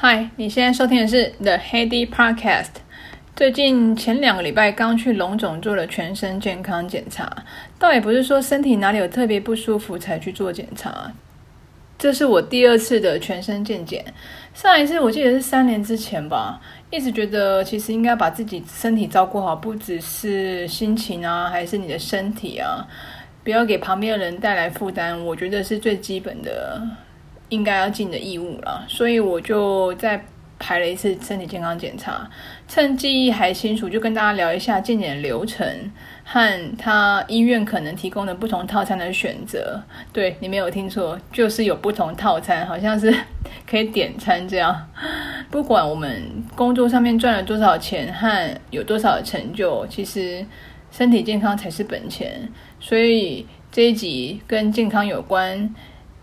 嗨，你现在收听的是 The Heady Podcast。最近前两个礼拜刚去荣总做了全身健康检查，倒也不是说身体哪里有特别不舒服才去做检查。这是我第二次的全身健检，上一次我记得是三年之前吧。一直觉得其实应该把自己身体照顾好，不只是心情啊，还是你的身体啊，不要给旁边的人带来负担。我觉得是最基本的，应该要尽的义务了。所以我就再排了一次身体健康检查，趁记忆还清楚，就跟大家聊一下健检流程。和他医院可能提供的不同套餐的选择，对，你没有听错，就是有不同套餐，好像是可以点餐这样。不管我们工作上面赚了多少钱和有多少成就，其实身体健康才是本钱。所以这一集跟健康有关，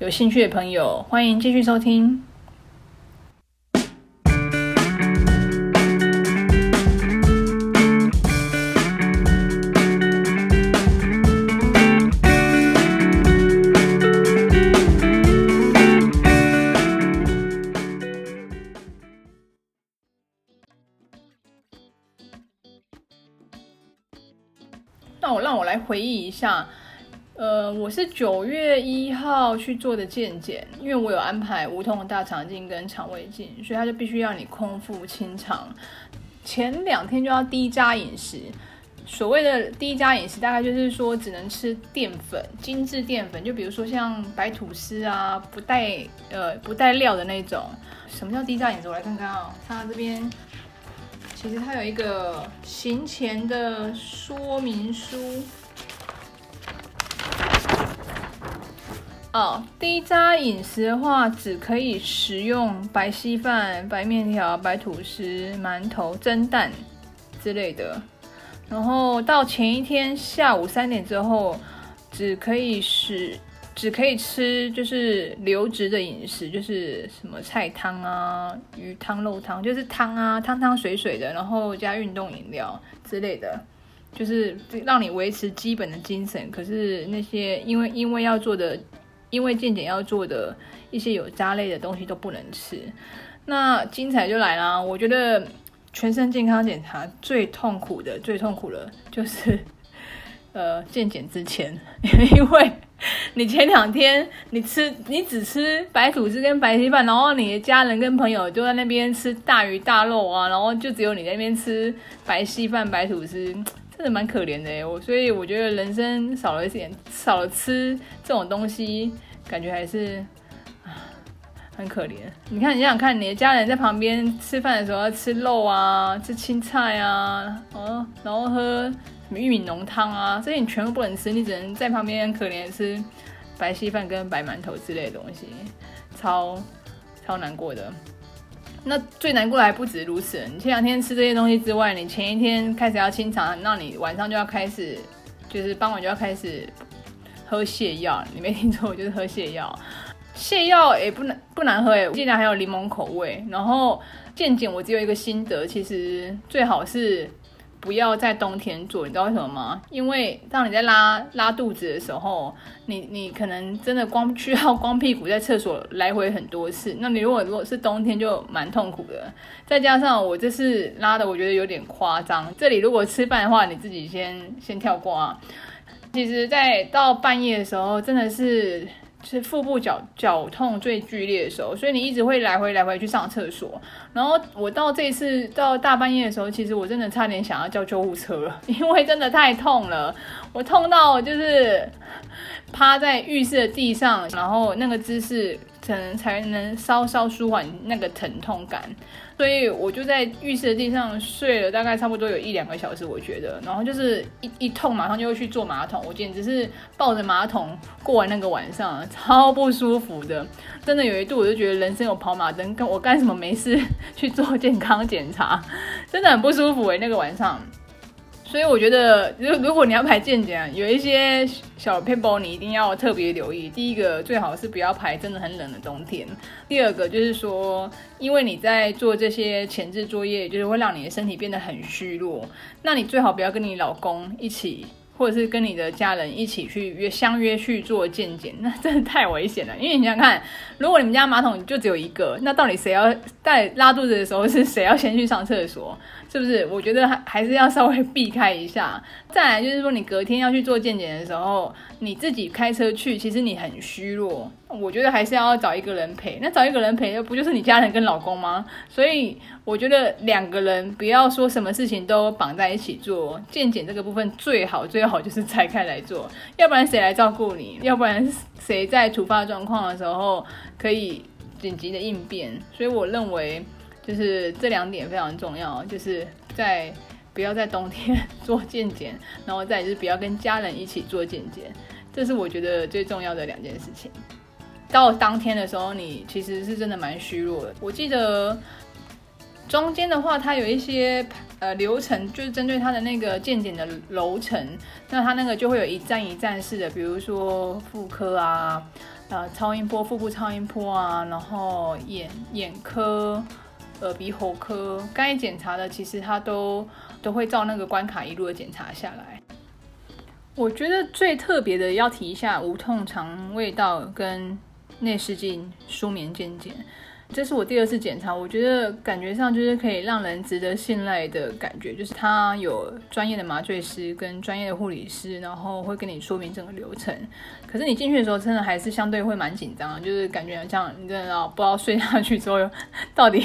有兴趣的朋友欢迎继续收听。那我让我来回忆一下，呃，我是九月一号去做的健检，因为我有安排无痛大肠镜跟肠胃镜，所以他就必须要你空腹清肠。前两天就要低渣饮食，所谓的低渣饮食，大概就是说只能吃淀粉、精致淀粉，就比如说像白吐司啊，不带呃不带料的那种。什么叫低渣饮食？我来看看、哦，看到这边。其实它有一个行前的说明书哦。低渣饮食的话，只可以食用白稀饭、白面条、白吐司、馒头、蒸蛋之类的。然后到前一天下午三点之后，只可以食。只可以吃就是流质的饮食，就是什么菜汤啊、鱼汤、肉汤，就是汤啊，汤汤水水的，然后加运动饮料之类的，就是让你维持基本的精神。可是那些因为因为要做的，因为健检要做的一些有渣类的东西都不能吃。那精彩就来了，我觉得全身健康检查最痛苦的、最痛苦的，就是 呃健检之前，因为。你前两天你吃你只吃白吐司跟白稀饭，然后你的家人跟朋友就在那边吃大鱼大肉啊，然后就只有你在那边吃白稀饭白吐司，真蛮可怜的。我所以我觉得人生少了一点，少了吃这种东西，感觉还是很可怜。你看你想看，你的家人在旁边吃饭的时候要吃肉啊，吃青菜啊，哦，然后喝。什么玉米浓汤啊，这些你全部不能吃，你只能在旁边可怜吃白稀饭跟白馒头之类的东西，超超难过的。那最难过的还不止如此，你前两天吃这些东西之外，你前一天开始要清肠，那你晚上就要开始，就是傍晚就要开始喝泻药。你没听错，就是喝泻药。泻药也不难不难喝哎，竟然还有柠檬口味。然后健检我只有一个心得，其实最好是。不要在冬天做，你知道为什么吗？因为当你在拉拉肚子的时候，你你可能真的光需要光屁股在厕所来回很多次。那你如果如果是冬天，就蛮痛苦的。再加上我这次拉的，我觉得有点夸张。这里如果吃饭的话，你自己先先跳过啊。其实，在到半夜的时候，真的是。是腹部绞绞痛最剧烈的时候，所以你一直会来回来回去上厕所。然后我到这一次到大半夜的时候，其实我真的差点想要叫救护车了，因为真的太痛了。我痛到就是趴在浴室的地上，然后那个姿势可能才能稍稍舒缓那个疼痛感。所以我就在浴室的地上睡了大概差不多有一两个小时，我觉得，然后就是一一痛马上就会去坐马桶，我简直是抱着马桶过完那个晚上，超不舒服的，真的有一度我就觉得人生有跑马灯，跟我干什么没事去做健康检查，真的很不舒服诶，那个晚上。所以我觉得，如如果你要排健检，有一些小 paper 你一定要特别留意。第一个，最好是不要排真的很冷的冬天。第二个就是说，因为你在做这些前置作业，就是会让你的身体变得很虚弱。那你最好不要跟你老公一起或者是跟你的家人一起去约相约去做健检，那真的太危险了。因为你想想看，如果你们家马桶就只有一个，那到底谁要在拉肚子的时候是谁要先去上厕所？是不是？我觉得还还是要稍微避开一下。再来就是说，你隔天要去做健检的时候，你自己开车去，其实你很虚弱。我觉得还是要找一个人陪。那找一个人陪，不就是你家人跟老公吗？所以我觉得两个人不要说什么事情都绑在一起做。健检这个部分最好最好就是拆开来做，要不然谁来照顾你？要不然谁在突发状况的时候可以紧急的应变？所以我认为。就是这两点非常重要，就是在不要在冬天做健检，然后再就是不要跟家人一起做健检，这是我觉得最重要的两件事情。到当天的时候，你其实是真的蛮虚弱的。我记得中间的话，它有一些呃流程，就是针对它的那个健检的楼层，那它那个就会有一站一站式的，比如说妇科啊，呃超音波、腹部超音波啊，然后眼眼科。耳鼻喉科该检查的，其实他都都会照那个关卡一路的检查下来。我觉得最特别的要提一下无痛肠胃道跟内视镜舒眠健检。这是我第二次检查，我觉得感觉上就是可以让人值得信赖的感觉，就是他有专业的麻醉师跟专业的护理师，然后会跟你说明整个流程。可是你进去的时候，真的还是相对会蛮紧张，就是感觉像你真的不知道睡下去之后到底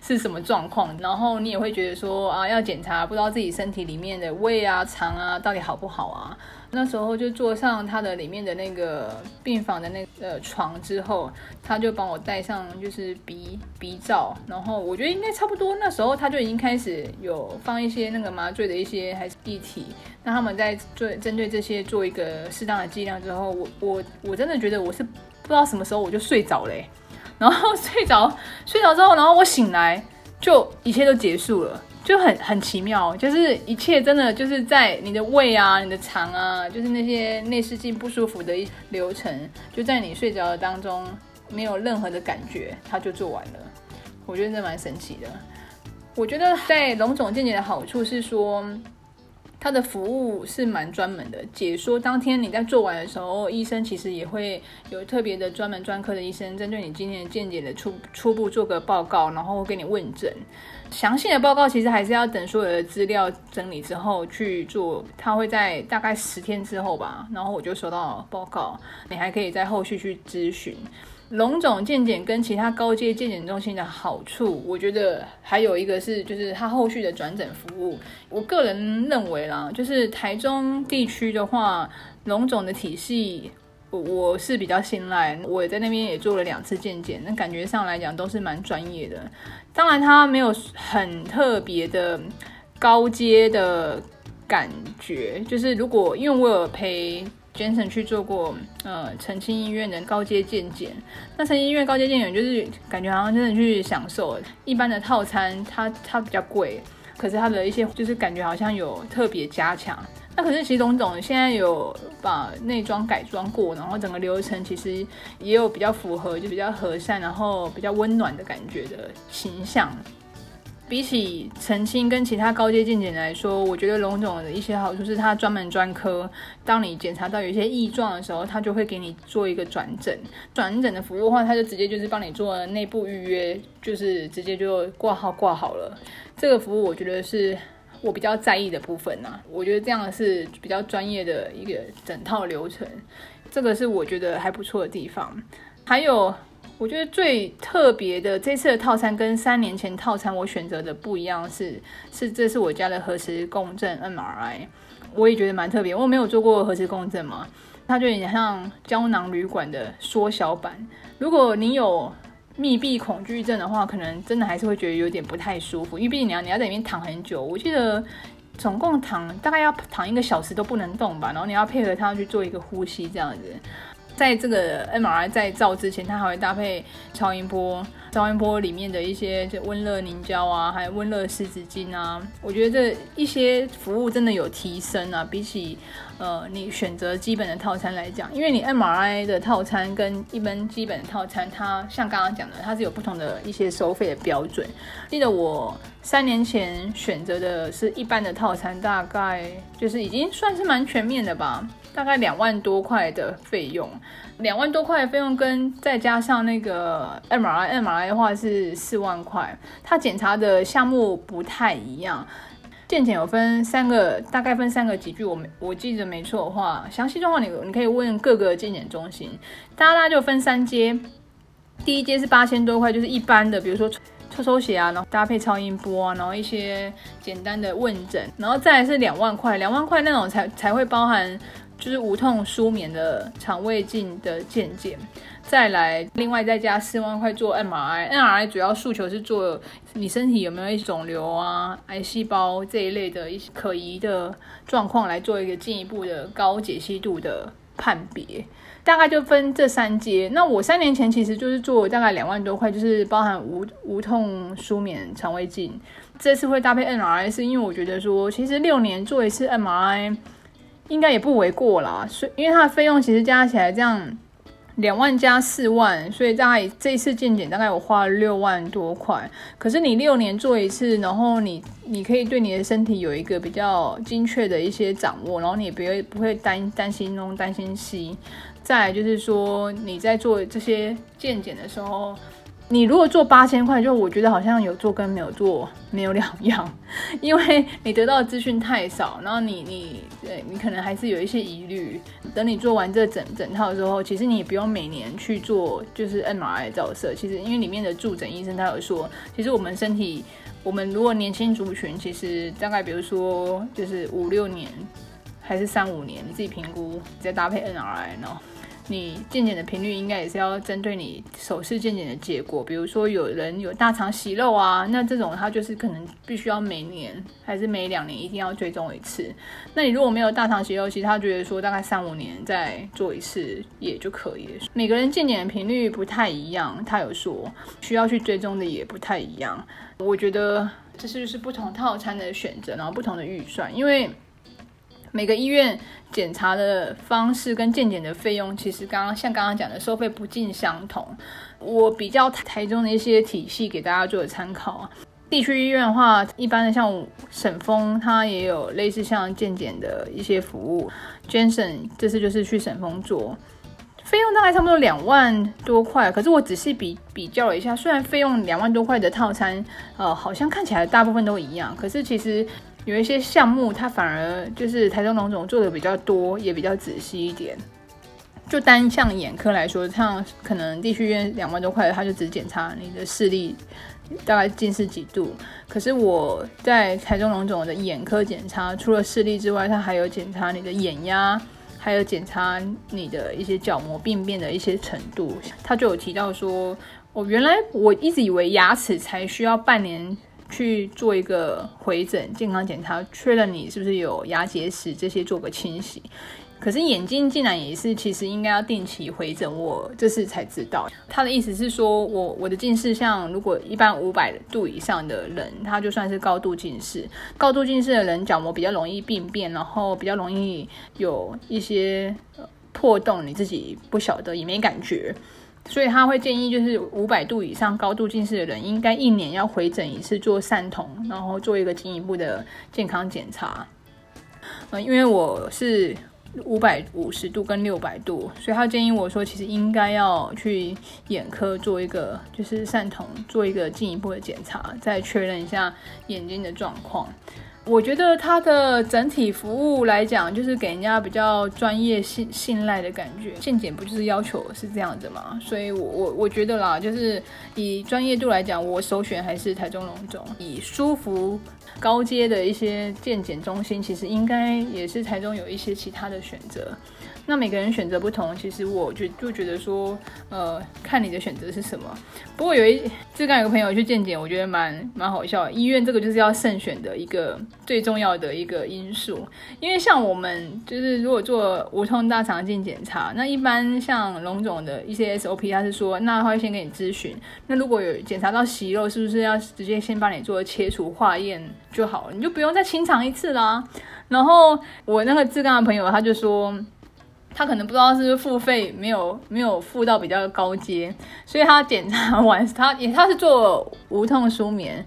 是什么状况，然后你也会觉得说啊，要检查，不知道自己身体里面的胃啊、肠啊到底好不好啊。那时候就坐上他的里面的那个病房的那个呃床之后，他就帮我戴上就是鼻鼻罩，然后我觉得应该差不多那时候他就已经开始有放一些那个麻醉的一些还是液体，那他们在做针对这些做一个适当的剂量之后，我我我真的觉得我是不知道什么时候我就睡着了，然后睡着睡着之后，然后我醒来就一切都结束了。就很很奇妙，就是一切真的就是在你的胃啊、你的肠啊，就是那些内视镜不舒服的一流程，就在你睡着的当中没有任何的感觉，它就做完了。我觉得这蛮神奇的。我觉得在龙总健检的好处是说。他的服务是蛮专门的，解说当天你在做完的时候，医生其实也会有特别的专门专科的医生，针对你今天的健检的初初步做个报告，然后给你问诊。详细的报告其实还是要等所有的资料整理之后去做，他会在大概十天之后吧，然后我就收到报告，你还可以在后续去咨询。龙总健检跟其他高阶健检中心的好处，我觉得还有一个是，就是它后续的转诊服务。我个人认为啦，就是台中地区的话，龙总的体系我，是比较信赖。我也在那边也做了两次健检，那感觉上来讲都是蛮专业的。当然，它没有很特别的高阶的感觉，就是如果因为我有陪。Jensen 去做过呃澄清医院的高阶健检，那澄清医院高阶健检就是感觉好像真的去享受一般的套餐，它它比较贵，可是它的一些就是感觉好像有特别加强。那可是其实荣总现在有把内装改装过，然后整个流程其实也有比较符合，就比较和善，然后比较温暖的感觉的形象。比起澄清跟其他高阶健检来说，我觉得龙总的一些好处是它专门专科。当你检查到有一些异状的时候，他就会给你做一个转诊。转诊的服务的话，他就直接就是帮你做内部预约，就是直接就挂号挂好了。这个服务我觉得是我比较在意的部分呢、我觉得这样是比较专业的一个整套流程，这个是我觉得还不错的地方。还有。我觉得最特别的这次的套餐跟三年前套餐我选择的不一样是，是这是我家的核磁共振 MRI，我也觉得蛮特别。我没有做过核磁共振嘛，它就有点像胶囊旅馆的缩小版。如果你有密闭恐惧症的话，可能真的还是会觉得有点不太舒服，因为毕竟你要你要在里面躺很久。我记得总共躺大概要躺一个小时都不能动吧，然后你要配合他去做一个呼吸这样子。在这个 MRI 在照之前，他还会搭配超音波，超音波里面的一些就温热凝胶啊，还有温热湿纸巾啊，我觉得这一些服务真的有提升啊，比起呃你选择基本的套餐来讲，因为你 MRI 的套餐跟一般基本的套餐，它像刚刚讲的，它是有不同的一些收费的标准。记得我三年前选择的是一般的套餐，大概就是已经算是蛮全面的吧。大概两万多块的费用，两万多块的费用跟再加上那个 MRI，MRI 的话是四万块。它检查的项目不太一样，健检有分三个，大概分三个级距。我没我记得没错的话，详细状况你你可以问各个健检中心。大家就分三阶，第一阶是八千多块，就是一般的，比如说抽抽血啊，然后搭配超音波啊，然后一些简单的问诊，然后再来是两万块，两万块那种才才会包含。就是无痛舒眠的肠胃镜的健检，再来另外再加四万块做 MRI，MRI 主要诉求是做你身体有没有一些肿瘤啊、癌细胞这一类的一些可疑的状况，来做一个进一步的高解析度的判别。大概就分这三阶。那我三年前其实就是做大概两万多块，就是包含无无痛舒眠肠胃镜。这次会搭配 MRI，是因为我觉得说，其实六年做一次 MRI。应该也不为过啦，所以因为它的费用其实加起来这样两万加四万，所以大概这一次健检大概我花了六万多块。可是你六年做一次，然后你你可以对你的身体有一个比较精确的一些掌握，然后你也不会不会担担心东担心西。再来就是说你在做这些健检的时候。你如果做八千块，就我觉得好像有做跟没有做没有两样，因为你得到的资讯太少，然后你你对你可能还是有一些疑虑。等你做完这整整套之后，其实你也不用每年去做就是 MRI 照射。其实因为里面的助诊医生他有说，其实我们身体，我们如果年轻族群，其实大概比如说就是五六年还是三五年，你自己评估再搭配 NRI 呢。你健检的频率应该也是要针对你首次健检的结果，比如说有人有大肠息肉啊，那这种他就是可能必须要每年还是每两年一定要追踪一次。那你如果没有大肠息肉，其实他觉得说大概三五年再做一次也就可以了。每个人健检的频率不太一样，他有说需要去追踪的也不太一样。我觉得这是就是不同套餐的选择，然后不同的预算，因为。每个医院检查的方式跟健检的费用，其实刚刚像刚刚讲的收费不尽相同。我比较台中的一些体系给大家做参考啊。地区医院的话，一般的像省丰，它也有类似像健检的一些服务。Janssen 这次就是去省丰做，费用大概差不多两万多块。可是我仔细比比较了一下，虽然费用两万多块的套餐，呃，好像看起来大部分都一样，可是其实。有一些项目，它反而就是台中荣总做的比较多，也比较仔细一点。就单向眼科来说，像可能地区医院两万多块，他就只检查你的视力大概近视几度。可是我在台中龙总的眼科检查，除了视力之外，他还有检查你的眼压，还有检查你的一些角膜病变的一些程度。他就有提到说，我原来我一直以为牙齿才需要半年。去做一个回诊健康检查，确认你是不是有牙结石，这些做个清洗。可是眼睛竟然也是，其实应该要定期回诊。我这次才知道，他的意思是说，我我的近视，像如果一般五百度以上的人，他就算是高度近视。高度近视的人角膜比较容易病变，然后比较容易有一些破洞，你自己不晓得也没感觉。所以他会建议，就是五百度以上高度近视的人，应该一年要回诊一次做散瞳，然后做一个进一步的健康检查。呃，因为我是五百五十度跟六百度，所以他建议我说，其实应该要去眼科做一个就是散瞳，做一个进一步的检查，再确认一下眼睛的状况。我觉得它的整体服务来讲，就是给人家比较专业信信赖的感觉。健检不就是要求是这样子吗？所以我，我我觉得啦，就是以专业度来讲，我首选还是台中龙总。以舒服高阶的一些健检中心，其实应该也是台中有一些其他的选择。那每个人选择不同，其实我就就觉得说，呃，看你的选择是什么。不过有一就刚有个朋友去健检，我觉得蛮蛮好笑的。医院这个就是要慎选的一个最重要的一个因素，因为像我们就是如果做无痛大肠镜检查，那一般像龙总的一些 SOP，他是说，那他会先给你咨询，那如果有检查到息肉，是不是要直接先帮你做切除化验就好了，你就不用再清肠一次啦。然后我那个志刚的朋友他就说。他可能不知道是不是付费没有没有付到比较高阶，所以他检查完，他也他是做无痛舒眠，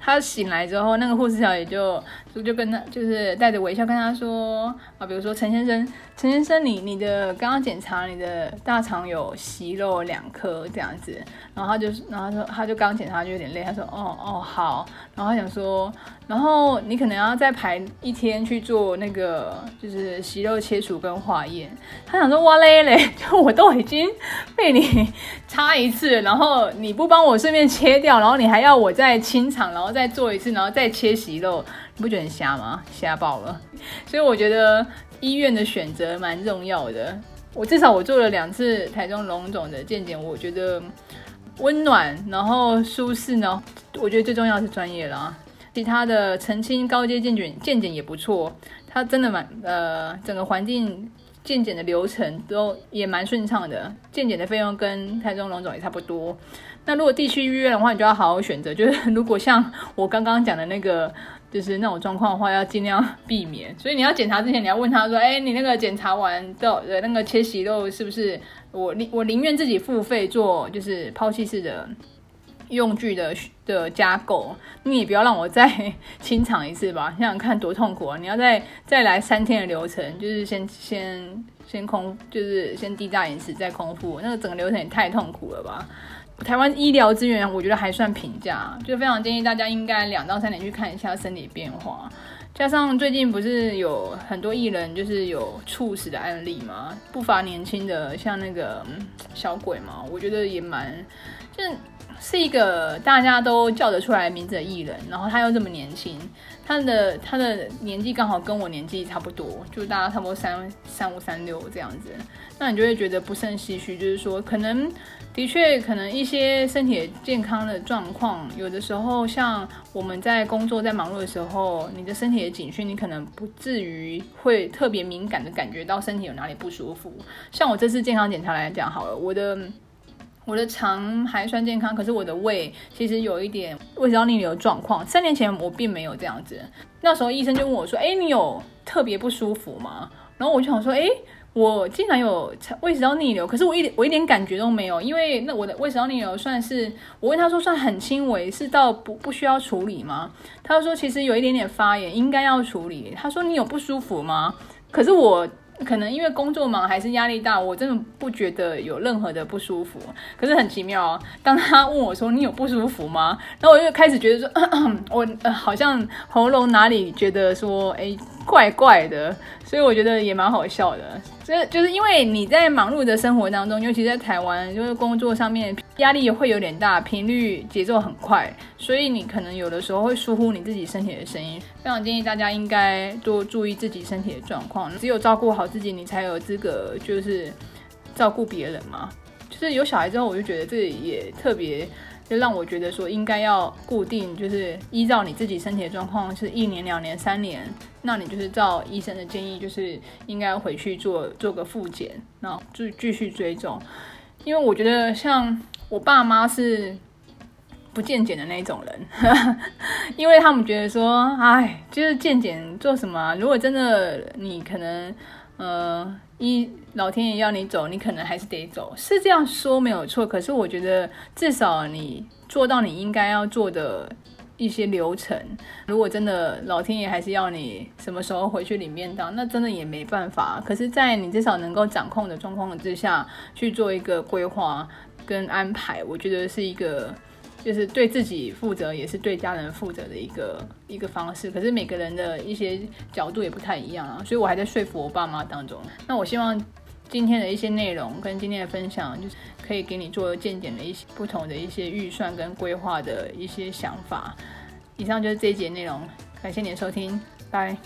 他醒来之后，那个护士小姐就就就跟他就是带着微笑跟他说啊，比如说陈先生，陈先生你你的刚刚检查你的大肠有息肉两颗这样子，然后他就然后他说他就刚检查就有点累，他说哦哦好，然后他想说。然后你可能要再排一天去做那个，就是息肉切除跟化验。他想说哇嘞嘞，就我都已经被你插一次，然后你不帮我顺便切掉，然后你还要我再清肠，然后再做一次，然后再切息肉，不觉得很瞎吗？瞎爆了。所以我觉得医院的选择蛮重要的。我至少我做了两次台中龙总的健检，我觉得温暖，然后舒适呢。我觉得最重要是专业啦。其他的澄清高阶健检健检也不错，它真的蛮呃，整个环境健检的流程都也蛮顺畅的，健检的费用跟台中龙总也差不多。那如果地区医院的话，你就要好好选择，就是如果像我刚刚讲的那个，就是那种状况的话，要尽量避免。所以你要检查之前，你要问他说：“哎，你那个检查完的那个切息肉是不是我宁我宁愿自己付费做，就是抛弃式的。”用具的的加购，你也不要让我再 清场一次吧，想想看多痛苦啊！你要再再来三天的流程，就是先先先空，就是先低价饮食再空腹，那个整个流程也太痛苦了吧？台湾医疗资源我觉得还算平价，就非常建议大家应该两到三年去看一下身体变化。加上最近不是有很多艺人就是有猝死的案例嘛，不乏年轻的像那个小鬼嘛，我觉得也蛮就是。是一个大家都叫得出来名字的艺人，然后他又这么年轻，他的他的年纪刚好跟我年纪差不多，就大家差不多三三五三六这样子，那你就会觉得不胜唏嘘，就是说可能的确可能一些身体健康的状况，有的时候像我们在工作在忙碌的时候，你的身体的警讯，你可能不至于会特别敏感的感觉到身体有哪里不舒服。像我这次健康检查来讲好了，我的。我的肠还算健康，可是我的胃其实有一点胃食道逆流状况。三年前我并没有这样子，那时候医生就问我说：“哎，你有特别不舒服吗？”然后我就想说：“哎，我竟然有胃食道逆流，可是我一点我一点感觉都没有，因为那我的胃食道逆流算是我问他说算很轻微，是到不不需要处理吗？他说其实有一点点发炎，应该要处理。他说你有不舒服吗？可是我。可能因为工作忙还是压力大，我真的不觉得有任何的不舒服。可是很奇妙哦，当他问我说，你有不舒服吗？然后我就开始觉得说，咳 咳我呃好像喉咙哪里觉得说，哎。怪怪的，所以我觉得也蛮好笑的。这就是因为你在忙碌的生活当中，尤其在台湾，就是工作上面压力也会有点大，频率节奏很快，所以你可能有的时候会疏忽你自己身体的声音。非常建议大家应该多注意自己身体的状况，只有照顾好自己，你才有资格就是照顾别人嘛。就是有小孩之后，我就觉得这也特别。就让我觉得说应该要固定，就是依照你自己身体的状况，是一年、两年、三年，那你就是照医生的建议，就是应该回去做做个复检，然后就继续追踪。因为我觉得像我爸妈是不健检的那种人，因为他们觉得说，哎，就是健检做什么？如果真的你可能。呃，一老天爷要你走，你可能还是得走，是这样说没有错。可是我觉得至少你做到你应该要做的一些流程。如果真的老天爷还是要你什么时候回去里面当，那真的也没办法。可是，在你至少能够掌控的状况之下去做一个规划跟安排，我觉得是一个。就是对自己负责，也是对家人负责的一个一个方式。可是每个人的一些角度也不太一样啊，所以我还在说服我爸妈当中。那我希望今天的一些内容跟今天的分享，就是可以给你做见解的一些不同的一些预算跟规划的一些想法。以上就是这一节内容，感谢你的收听，拜。